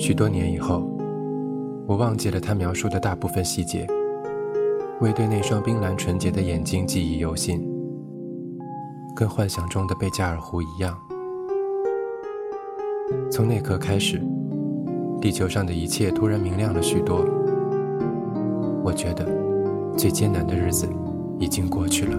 许多年以后，我忘记了他描述的大部分细节，唯对那双冰蓝纯洁的眼睛记忆犹新，跟幻想中的贝加尔湖一样。从那刻开始，地球上的一切突然明亮了许多。我觉得，最艰难的日子已经过去了。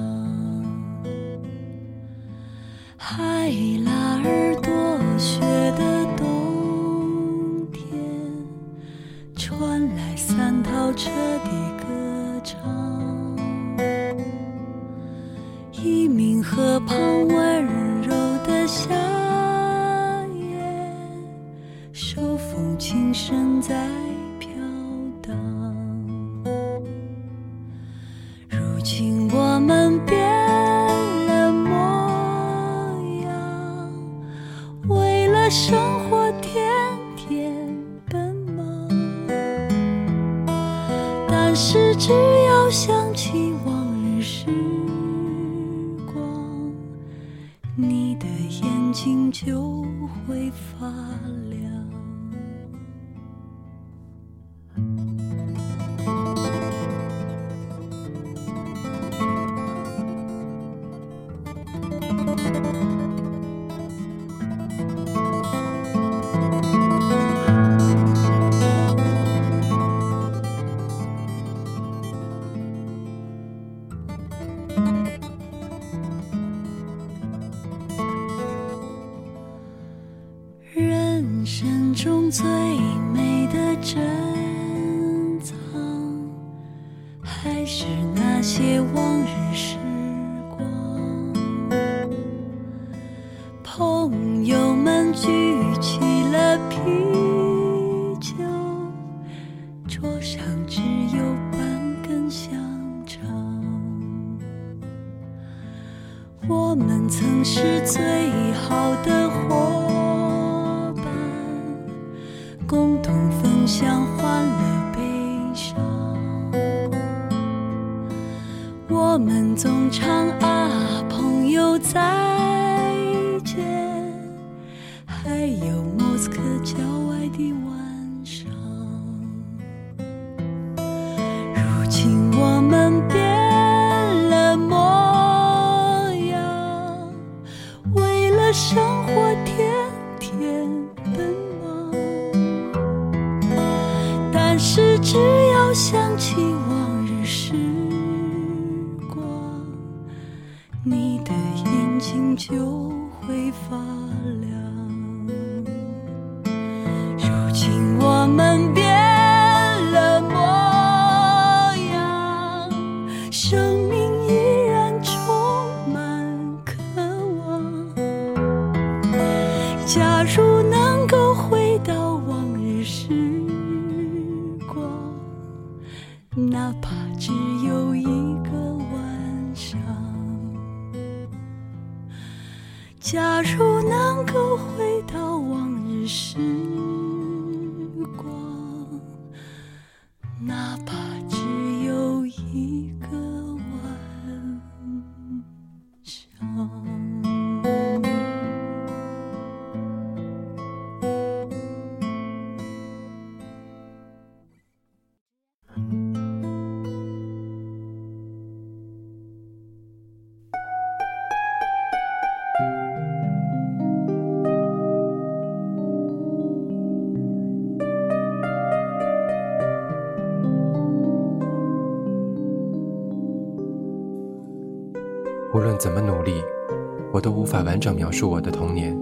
无法完整描述我的童年。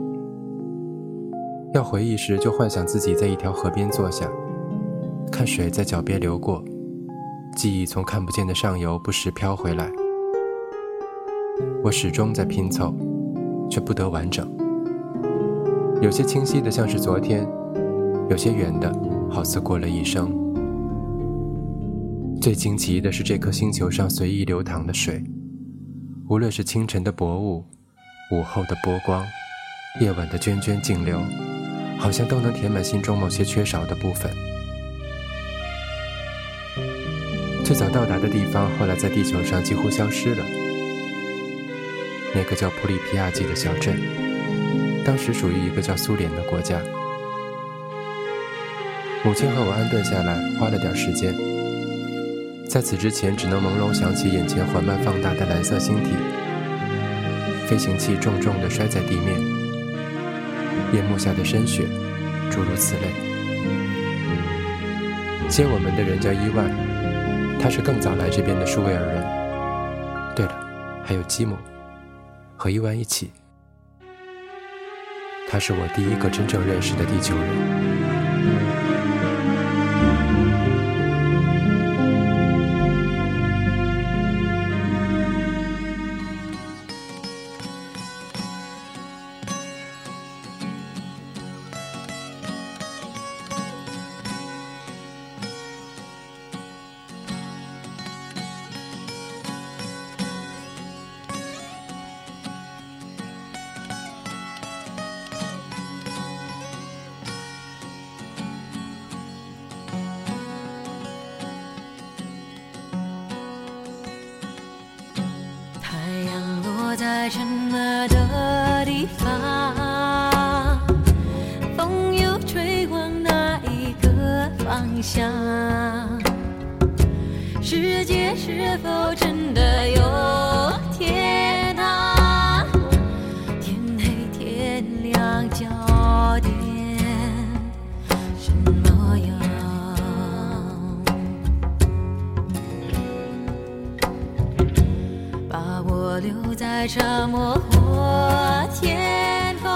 要回忆时，就幻想自己在一条河边坐下，看水在脚边流过，记忆从看不见的上游不时飘回来。我始终在拼凑，却不得完整。有些清晰的像是昨天，有些远的好似过了一生。最惊奇的是这颗星球上随意流淌的水。无论是清晨的薄雾，午后的波光，夜晚的涓涓静流，好像都能填满心中某些缺少的部分。最早到达的地方，后来在地球上几乎消失了。那个叫普里皮亚季的小镇，当时属于一个叫苏联的国家。母亲和我安顿下来，花了点时间。在此之前，只能朦胧想起眼前缓慢放大的蓝色星体，飞行器重重地摔在地面，夜幕下的深雪，诸如此类。接我们的人叫伊万，他是更早来这边的舒维尔人。对了，还有基姆，和伊万一起。他是我第一个真正认识的地球人。方向？世界是否真的有天堂？天黑天亮交点什么样？把我留在沙漠或天空，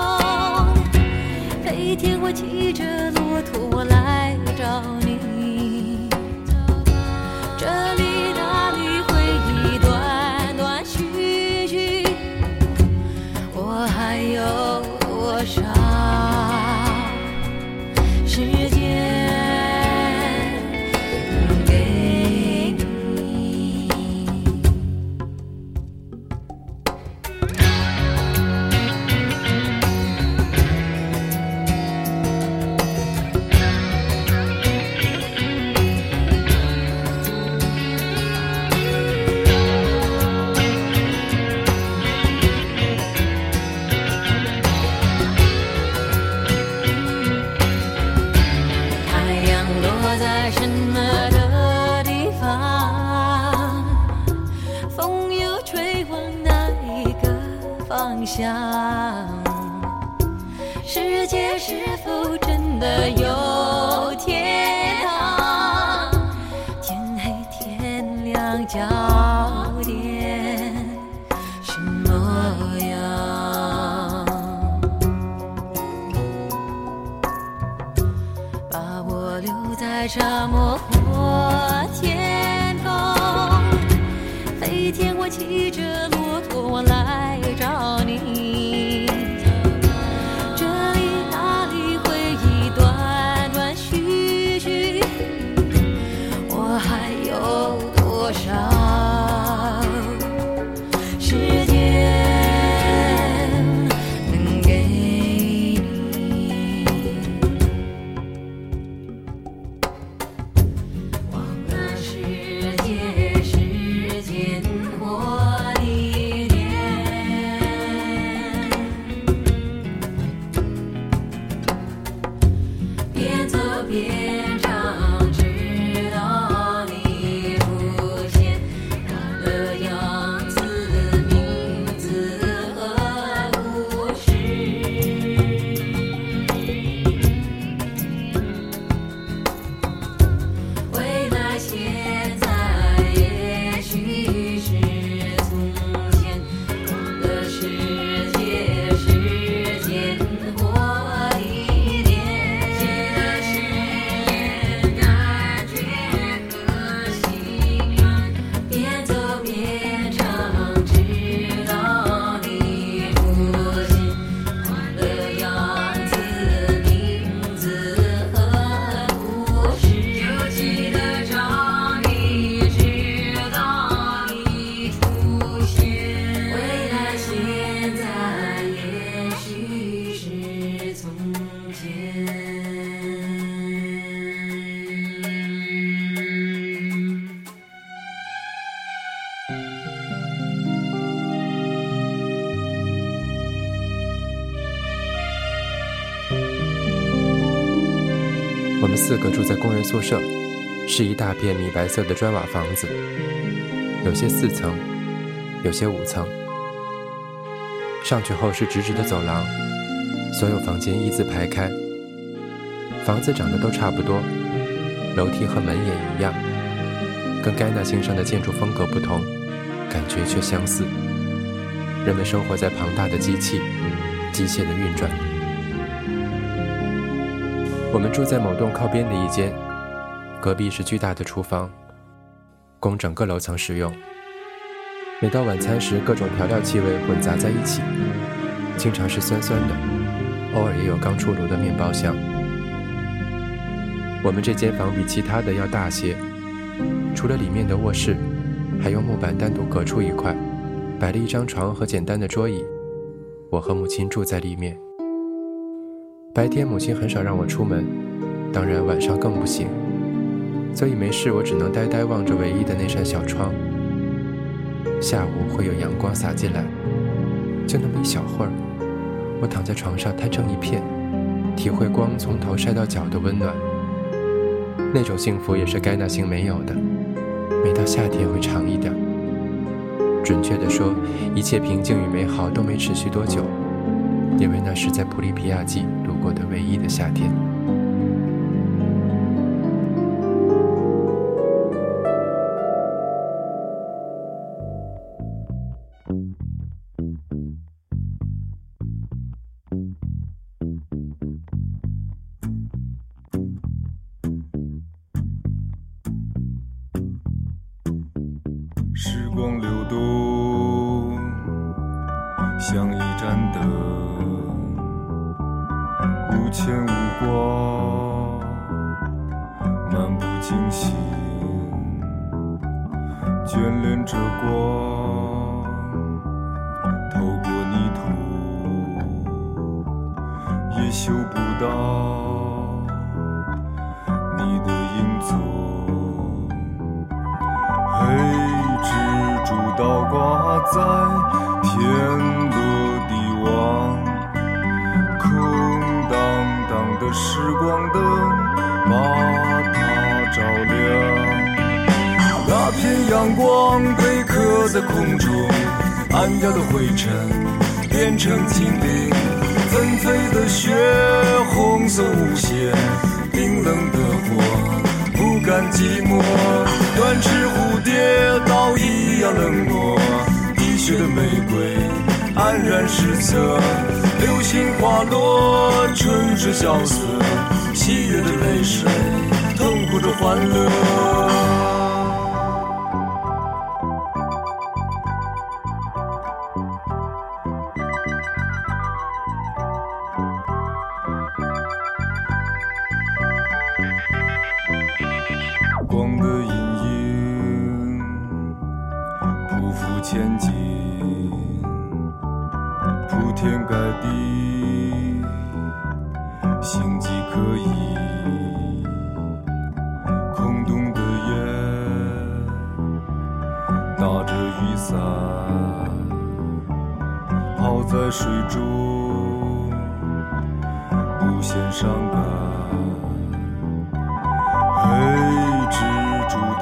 飞天我骑着骆驼来到你。在什么的地方？风又吹往哪一个方向？世界是否真的有工人宿舍，是一大片米白色的砖瓦房子，有些四层，有些五层。上去后是直直的走廊，所有房间一字排开。房子长得都差不多，楼梯和门也一样，跟盖纳星上的建筑风格不同，感觉却相似。人们生活在庞大的机器、机械的运转。我们住在某栋靠边的一间，隔壁是巨大的厨房，供整个楼层使用。每到晚餐时，各种调料气味混杂在一起，经常是酸酸的，偶尔也有刚出炉的面包香。我们这间房比其他的要大些，除了里面的卧室，还用木板单独隔出一块，摆了一张床和简单的桌椅。我和母亲住在里面。白天母亲很少让我出门，当然晚上更不行，所以没事我只能呆呆望着唯一的那扇小窗。下午会有阳光洒进来，就那么一小会儿，我躺在床上瘫成一片，体会光从头晒到脚的温暖。那种幸福也是该纳星没有的，每到夏天会长一点。准确地说，一切平静与美好都没持续多久，因为那是在普利皮亚季度过的唯一的夏天。阳光被刻在空中，暗哑的灰尘变成精灵。纷飞的雪，红色无限，冰冷的火，不甘寂寞。断翅蝴蝶，倒一样冷漠。滴血的玫瑰，黯然失色。流星滑落，春水萧瑟。喜悦的泪水，痛苦着欢乐。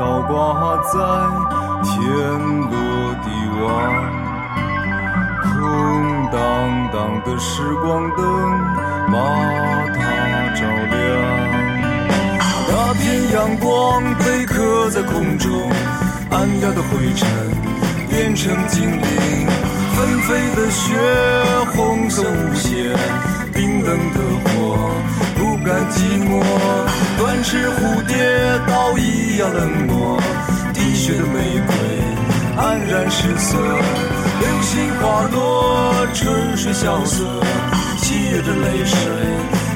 倒挂在天罗地网，空荡荡的时光灯把它照亮。那片阳光被刻在空中，暗哑的灰尘变成精灵，纷飞的雪红色无限，冰冷的火。不甘寂寞，断翅蝴蝶，到一样冷漠？滴血的玫瑰，黯然失色。流星滑落，春水萧瑟。喜悦的泪水，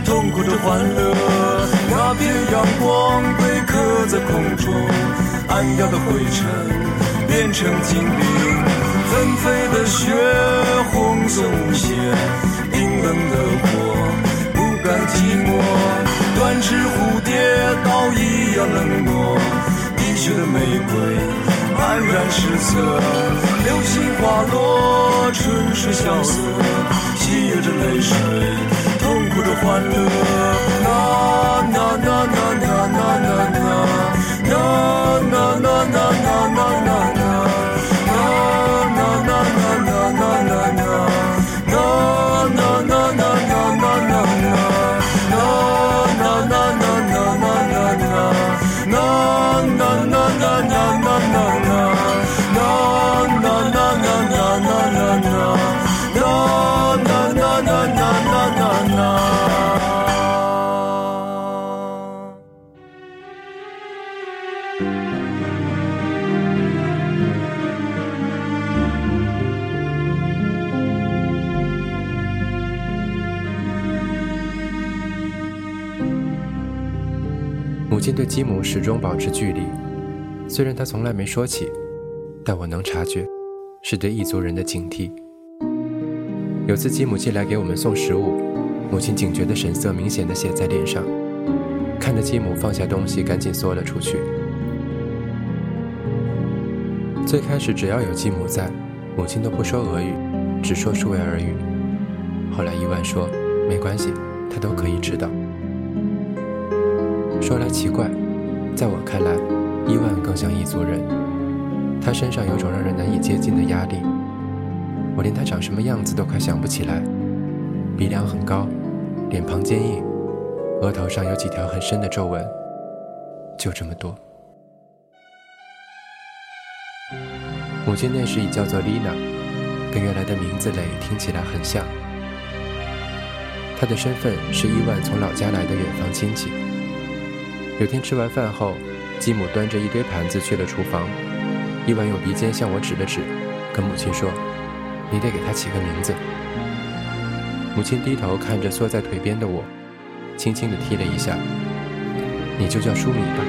痛苦的欢乐。那片阳光被刻在空中，暗哑的灰尘变成精灵。纷飞的雪，红色无限。冰冷的火，不甘寂寞。三只蝴蝶，都一样冷漠。低雪的玫瑰，黯然失色。流星滑落，春水萧瑟。喜悦着泪水，痛苦着欢乐。呐呐呐呐呐呐呐。对基姆始终保持距离，虽然他从来没说起，但我能察觉，是对异族人的警惕。有次基姆进来给我们送食物，母亲警觉的神色明显的写在脸上，看着基姆放下东西，赶紧缩了出去。最开始只要有继母在，母亲都不说俄语，只说舒维尔语。后来伊万说没关系，他都可以知道。说来奇怪，在我看来，伊万更像异族人。他身上有种让人难以接近的压力，我连他长什么样子都快想不起来。鼻梁很高，脸庞坚硬，额头上有几条很深的皱纹，就这么多。母亲那时已叫做丽娜，跟原来的名字雷听起来很像。她的身份是伊万从老家来的远房亲戚。有天吃完饭后，继母端着一堆盘子去了厨房，伊万用鼻尖向我指了指，跟母亲说：“你得给他起个名字。”母亲低头看着缩在腿边的我，轻轻地踢了一下：“你就叫舒米吧。”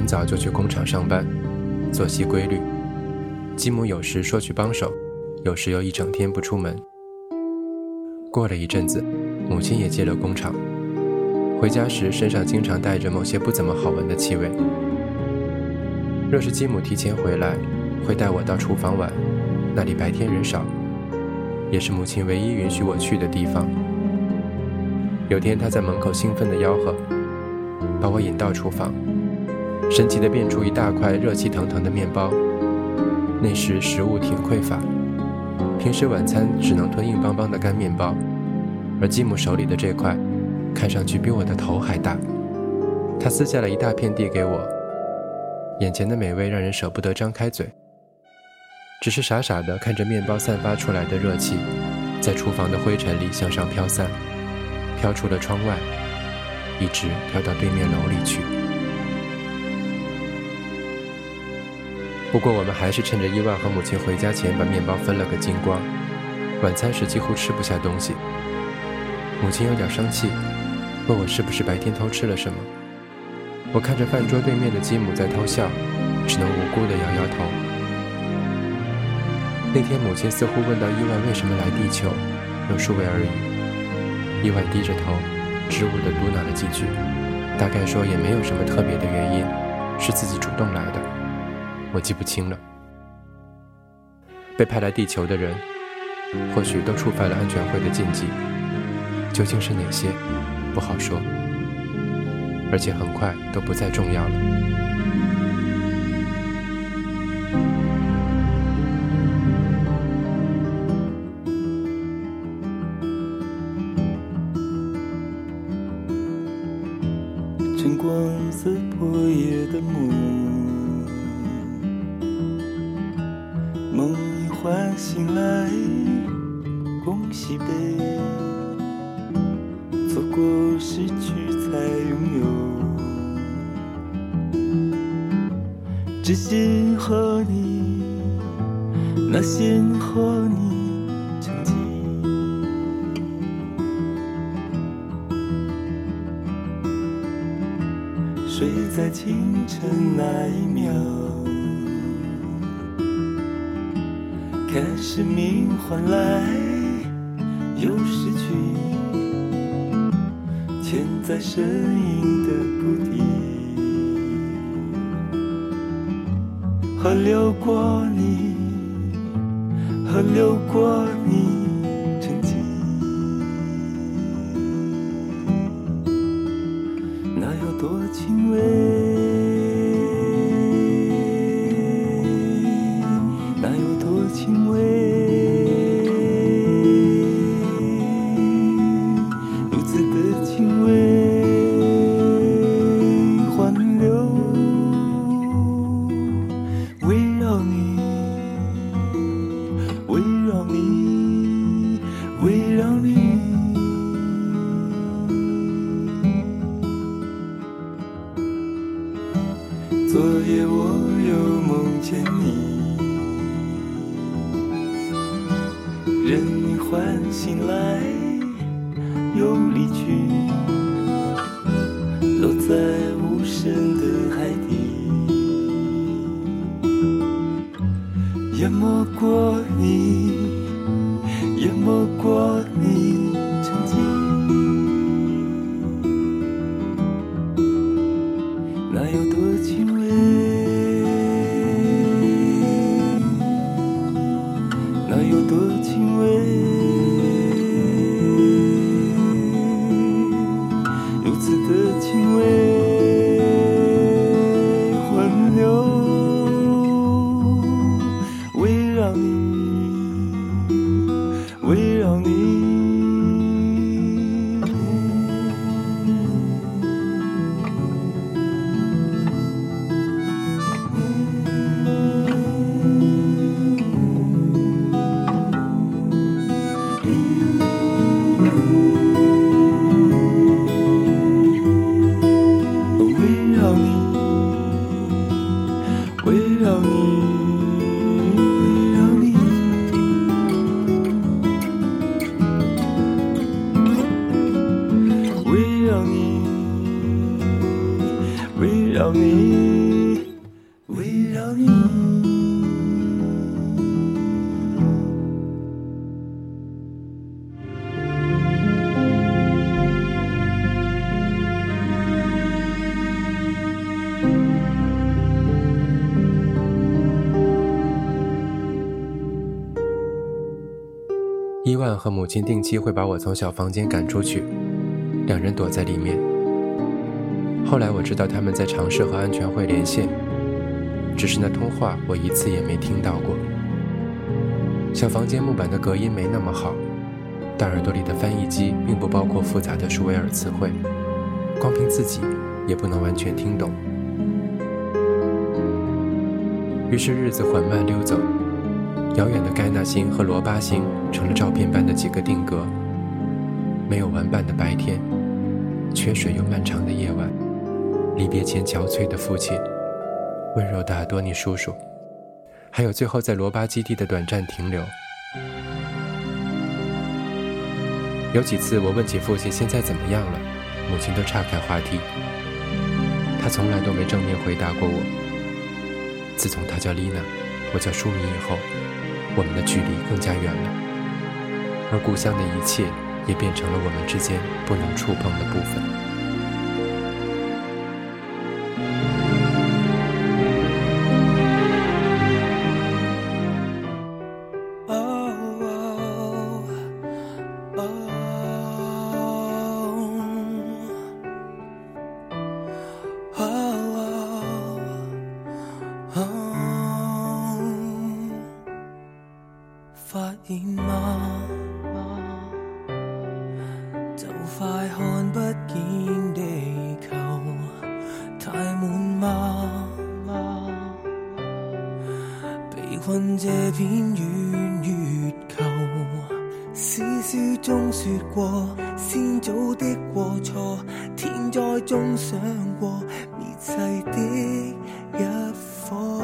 很早就去工厂上班，作息规律。继母有时说去帮手，有时又一整天不出门。过了一阵子，母亲也进了工厂，回家时身上经常带着某些不怎么好闻的气味。若是继母提前回来，会带我到厨房玩，那里白天人少，也是母亲唯一允许我去的地方。有天她在门口兴奋地吆喝，把我引到厨房。神奇地变出一大块热气腾腾的面包。那时食物挺匮乏，平时晚餐只能吞硬邦邦的干面包，而继母手里的这块，看上去比我的头还大。她撕下了一大片递给我，眼前的美味让人舍不得张开嘴，只是傻傻地看着面包散发出来的热气，在厨房的灰尘里向上飘散，飘出了窗外，一直飘到对面楼里去。不过我们还是趁着伊万和母亲回家前把面包分了个精光，晚餐时几乎吃不下东西。母亲有点生气，问我是不是白天偷吃了什么。我看着饭桌对面的继母在偷笑，只能无辜地摇摇头。那天母亲似乎问到伊万为什么来地球，用数位而已。伊万低着头，支吾地嘟囔了几句，大概说也没有什么特别的原因，是自己主动来的。我记不清了。被派来地球的人，或许都触犯了安全会的禁忌，究竟是哪些，不好说。而且很快都不再重要了。晨醒来，恭喜悲，错过失去才拥有，只信和你那些和你曾经，睡在清晨那一秒。看生命换来又失去，潜在身影的谷底。河流过你，河流过你，和母亲定期会把我从小房间赶出去，两人躲在里面。后来我知道他们在尝试和安全会连线，只是那通话我一次也没听到过。小房间木板的隔音没那么好，但耳朵里的翻译机并不包括复杂的舒维尔词汇，光凭自己也不能完全听懂。于是日子缓慢溜走。遥远的盖纳星和罗巴星成了照片般的几个定格。没有玩伴的白天，缺水又漫长的夜晚，离别前憔悴的父亲，温柔的阿多尼叔叔，还有最后在罗巴基地的短暂停留。有几次我问起父亲现在怎么样了，母亲都岔开话题。他从来都没正面回答过我。自从他叫丽娜，我叫舒米以后。我们的距离更加远了，而故乡的一切也变成了我们之间不能触碰的部分。困这片圆月球，史书中说过，先祖的过错，天灾中想过灭世的一方。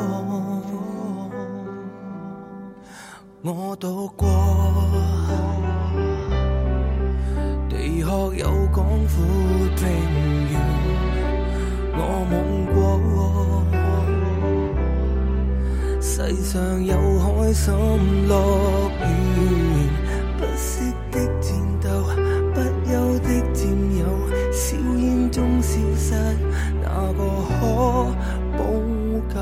我渡过，地壳有广阔平原，我梦过。世上有开心乐园，不息的战斗，不休的占有，硝烟中消失，哪个可补救？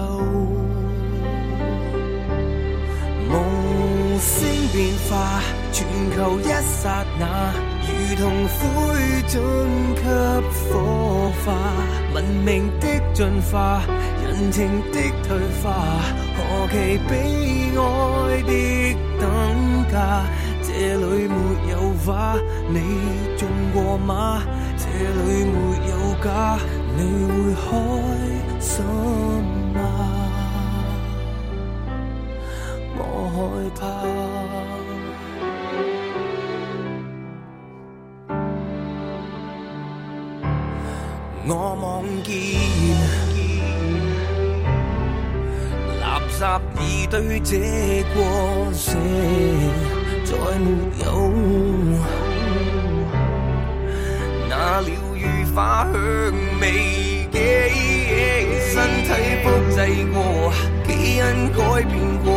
无声变化，全球一刹那，如同灰烬给火化，文明的进化。人情的退化，何其悲哀的等价。这里没有花，你种过吗？这里没有家，你会开心吗？我害怕，我望见。垃圾已堆积过剩，再没有那疗愈花香味记，身体复制过，基因改变过，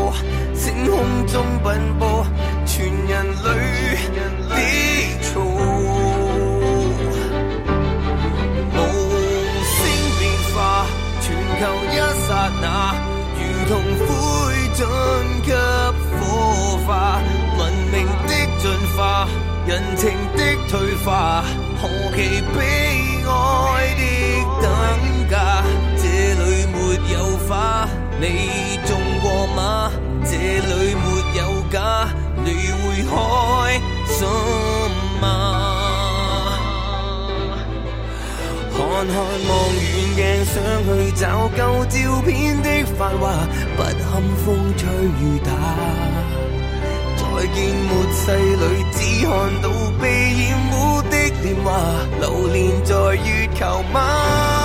星空中奔波，全人类。的错，无声变化，全球一刹那。同灰烬给火化，文明的进化，人情的退化，何其悲哀的等价。这里没有花，你种过吗？这里没有家，你会开心吗？看看望远镜，想去找旧照片不堪风吹雨打。再见末世里，只看到被染污的年华，流连在月球吗？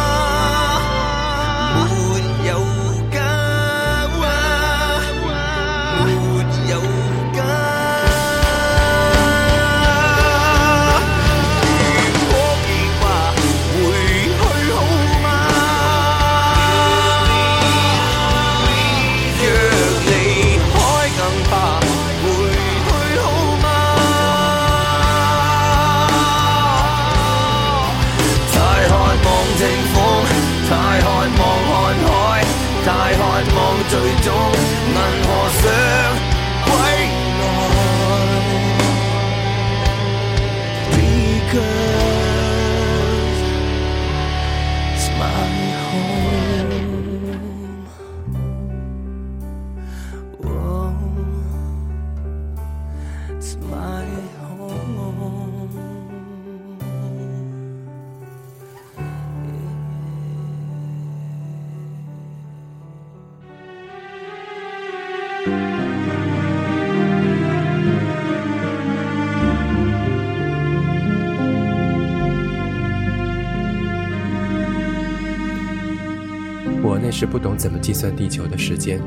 我那时不懂怎么计算地球的时间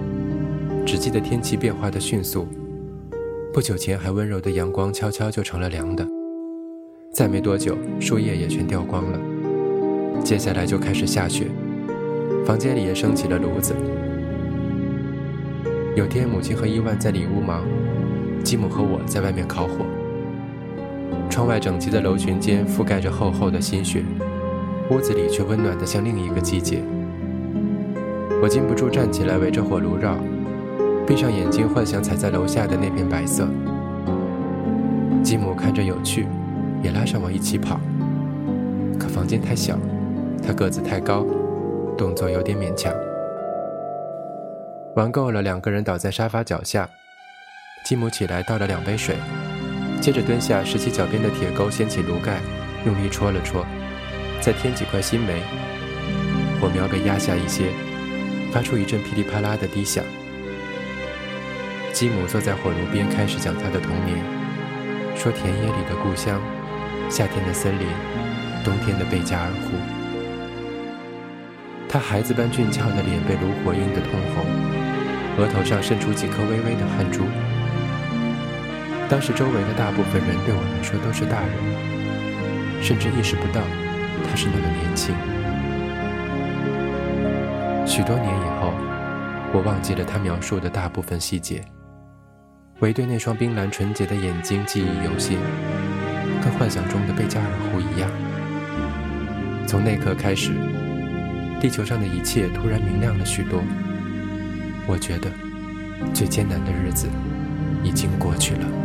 只记得天气变化的迅速不久前还温柔的阳光悄悄就成了凉的。再没多久树叶也全掉光了。接下来就开始下雪房间里也升起了炉子。有天，母亲和伊万在里屋忙，吉姆和我在外面烤火。窗外整齐的楼群间覆盖着厚厚的新雪，屋子里却温暖得像另一个季节。我禁不住站起来围着火炉绕，闭上眼睛幻想踩在楼下的那片白色。吉姆看着有趣，也拉上我一起跑。可房间太小，他个子太高，动作有点勉强。玩够了，两个人倒在沙发脚下。吉姆起来倒了两杯水，接着蹲下拾起脚边的铁钩，掀起炉盖，用力戳了戳，再添几块新煤。火苗被压下一些，发出一阵噼里啪啦的低响。吉姆坐在火炉边，开始讲他的童年，说田野里的故乡，夏天的森林，冬天的贝加尔湖。他孩子般俊俏的脸被炉火映得通红。额头上渗出几颗微微的汗珠。当时周围的大部分人对我来说都是大人，甚至意识不到他是那么年轻。许多年以后，我忘记了他描述的大部分细节，唯对那双冰蓝纯洁的眼睛记忆犹新，跟幻想中的贝加尔湖一样。从那刻开始，地球上的一切突然明亮了许多。我觉得，最艰难的日子已经过去了。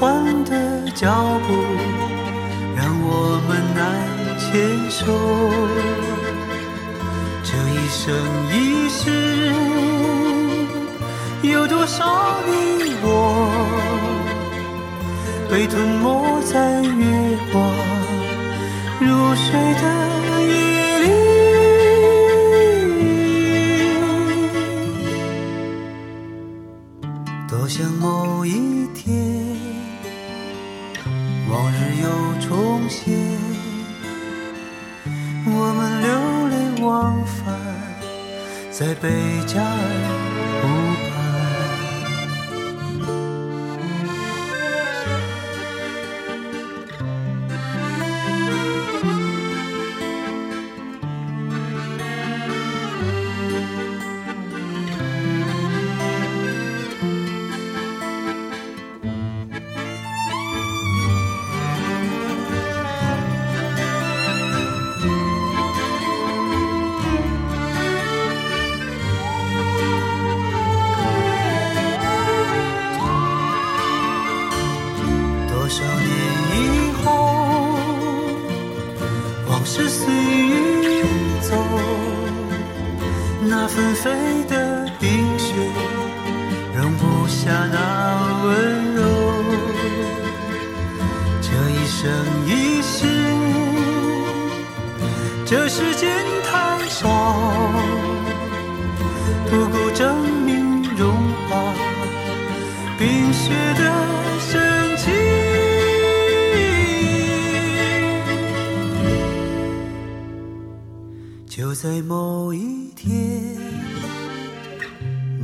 换的脚步，让我们难牵手。这一生一世，有多少你我，被吞没在月光如水的重现，我们流连忘返在贝加尔。那纷飞的冰雪，容不下那温柔。这一生一世，这时间太少，不够证就在某一天，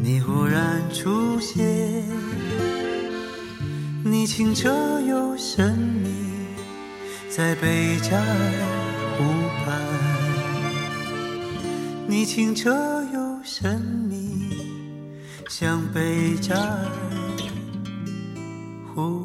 你忽然出现，你清澈又神秘，在贝加尔。湖畔，你清澈又神秘，像贝加尔湖。